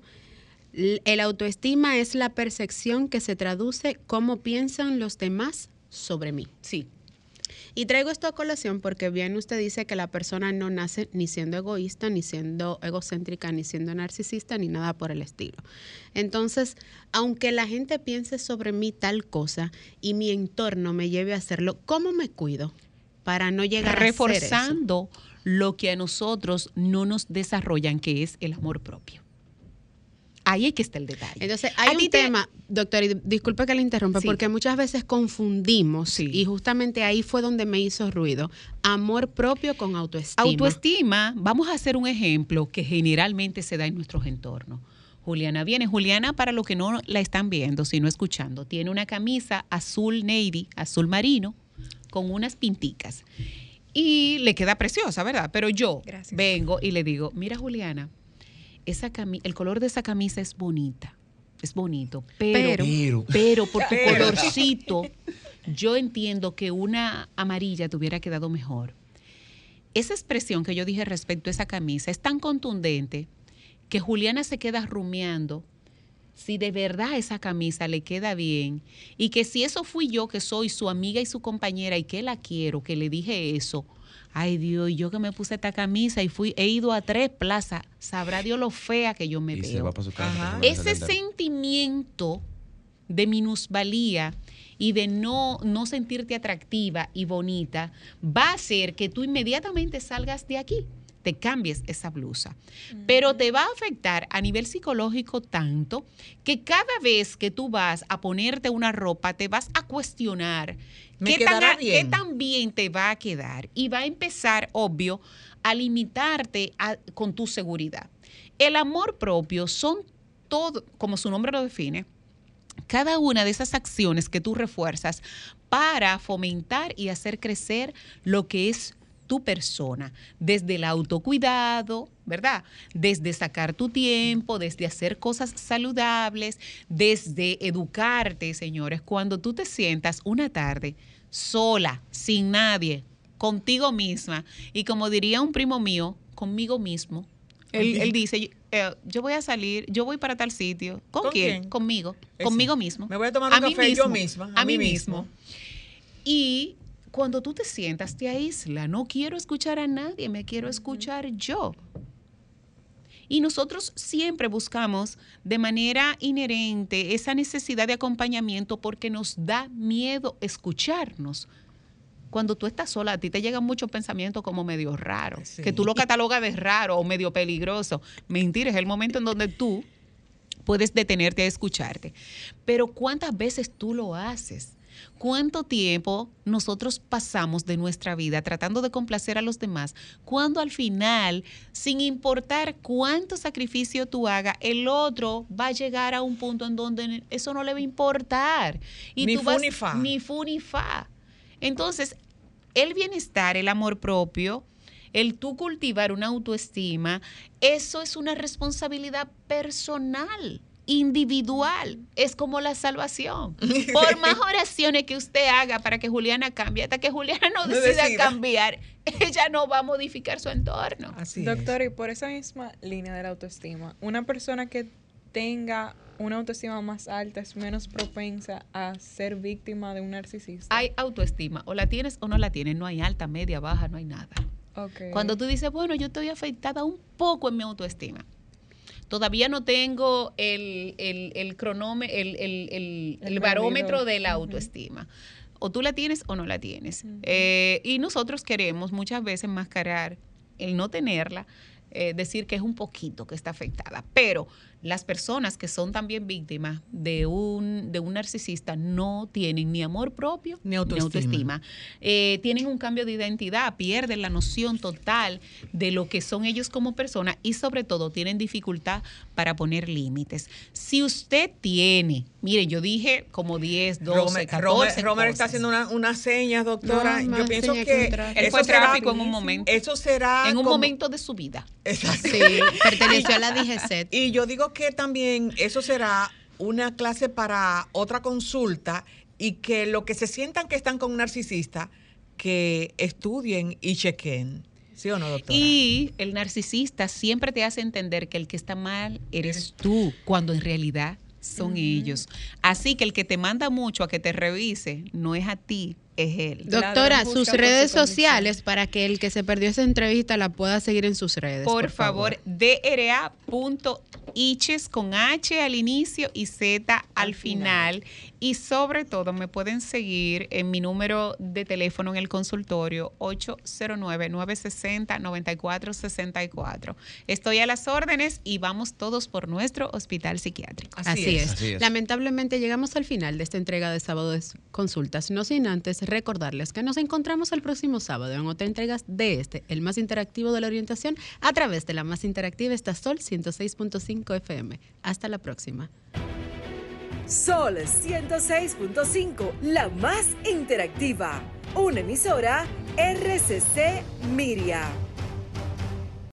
"L- el autoestima es la percepción que se traduce cómo piensan los demás sobre mí. Sí. Y traigo esto a colación porque bien usted dice que la persona no nace ni siendo egoísta, ni siendo egocéntrica, ni siendo narcisista, ni nada por el estilo. Entonces, aunque la gente piense sobre mí tal cosa y mi entorno me lleve a hacerlo, ¿cómo me cuido para no llegar a hacer eso? Reforzando lo que a nosotros no nos desarrollan, que es el amor propio. Ahí es que está el detalle. Entonces, hay un te- tema, doctor, y disculpe que le interrumpa, Sí. porque muchas veces confundimos, Sí. y justamente ahí fue donde me hizo ruido, amor propio con autoestima. Autoestima, vamos a hacer un ejemplo que generalmente se da en nuestros entornos. Juliana viene. Juliana, para los que no la están viendo, sino escuchando, tiene una camisa azul navy, azul marino, con unas pinticas. Y le queda preciosa, ¿verdad? Pero yo Gracias. vengo y le digo, mira Juliana, esa cami- el color de esa camisa es bonita, es bonito, pero, Pero. pero por tu Pero. colorcito, yo entiendo que una amarilla te hubiera quedado mejor. Esa expresión que yo dije respecto a esa camisa es tan contundente que Juliana se queda rumiando si de verdad esa camisa le queda bien y que si eso fui yo que soy su amiga y su compañera y que la quiero, que le dije eso, ay Dios, y yo que me puse esta camisa y fui, he ido a tres plazas, sabrá Dios lo fea que yo me Y se va para su casa. Ese sentimiento de minusvalía y de no, no sentirte atractiva y bonita va a hacer que tú inmediatamente salgas de aquí, te cambies esa blusa. Pero te va a afectar a nivel psicológico tanto que cada vez que tú vas a ponerte una ropa te vas a cuestionar ¿Me qué tan, a- qué bien? tan bien te va a quedar y va a empezar, obvio, a limitarte a- con tu seguridad. El amor propio son todo, como su nombre lo define, cada una de esas acciones que tú refuerzas para fomentar y hacer crecer lo que es tu persona, desde el autocuidado, ¿verdad? Desde sacar tu tiempo, desde hacer cosas saludables, desde educarte, señores. Cuando tú te sientas una tarde sola, sin nadie, contigo misma, y como diría un primo mío, conmigo mismo, él, él dice, eh, yo voy a salir, yo voy para tal sitio. ¿Con, ¿Con quién? quién? Conmigo, conmigo mismo. Me voy a tomar un mí café yo misma, A, mí mismo. Y cuando tú te sientas, te aísla. No quiero escuchar a nadie, me quiero escuchar yo. Y nosotros siempre buscamos de manera inherente esa necesidad de acompañamiento porque nos da miedo escucharnos. Cuando tú estás sola, a ti te llegan muchos pensamientos como medio raros, Sí. que tú lo catalogas de raro o medio peligroso. Mentira, es el momento en donde tú puedes detenerte a escucharte. Pero ¿cuántas veces tú lo haces? ¿Cuánto tiempo nosotros pasamos de nuestra vida tratando de complacer a los demás cuando al final, sin importar cuánto sacrificio tú hagas, el otro va a llegar a un punto en donde eso no le va a importar? Y Ni tú vas- ni fa. Ni fu ni fa. Entonces, el bienestar, el amor propio, el tú cultivar una autoestima, eso es una responsabilidad personal, individual. Es como la salvación. Por más oraciones que usted haga para que Juliana cambie, hasta que Juliana no No decida decida. cambiar, ella no va a modificar su entorno. Así es. Doctor, y por esa misma línea de la autoestima, una persona que tenga una autoestima más alta es menos propensa a ser víctima de un narcisista. Hay autoestima, o la tienes o no la tienes, no hay alta, media, baja, no hay nada. Cuando tú dices, bueno, yo estoy afectada un poco en mi autoestima. Todavía no tengo el, el, el cronome- el, el- el- barómetro de la autoestima. O tú la tienes o no la tienes. Eh, y nosotros queremos muchas veces mascarar el no tenerla, eh, decir que es un poquito que está afectada. Pero las personas que son también víctimas de un, de un narcisista no tienen ni amor propio Ni autoestima. Eh, tienen un cambio de identidad, pierden la noción total de lo que son ellos como personas y sobre todo tienen dificultad para poner límites. Si usted tiene, mire, yo dije como 10, 12, Romer, 14 Romer- Romer está haciendo una- unas señas, doctora. No, Yo más pienso que. Él fue eso será- tráfico en un momento. Eso será en un como- momento de su vida. Exacto. Sí, perteneció a la DGCET. Y yo digo que también eso será una clase para otra consulta y que lo que se sientan que están con un narcisista, que estudien y chequen. ¿Sí o no, doctora? Y el narcisista siempre te hace entender que el que está mal eres tú, cuando en realidad son ellos. Así que el que te manda mucho a que te revise no es a ti, es él. Doctora, sus por redes sociales para que el que se perdió esa entrevista la pueda seguir en sus redes. Por, favor, DRA.iches con H al inicio y Z al final. Y sobre todo me pueden seguir en mi número de teléfono en el consultorio 809-960-9464. Estoy a las órdenes y vamos todos por nuestro hospital psiquiátrico. Así, es. Así es. Lamentablemente llegamos al final de esta entrega de sábado de consultas, no sin antes recordarles que nos encontramos el próximo sábado en otra entrega de este, el más interactivo de la orientación, a través de la más interactiva Estasol 106.5 FM. Hasta la próxima. Sol 106.5, la más interactiva. Una emisora RCC Miria.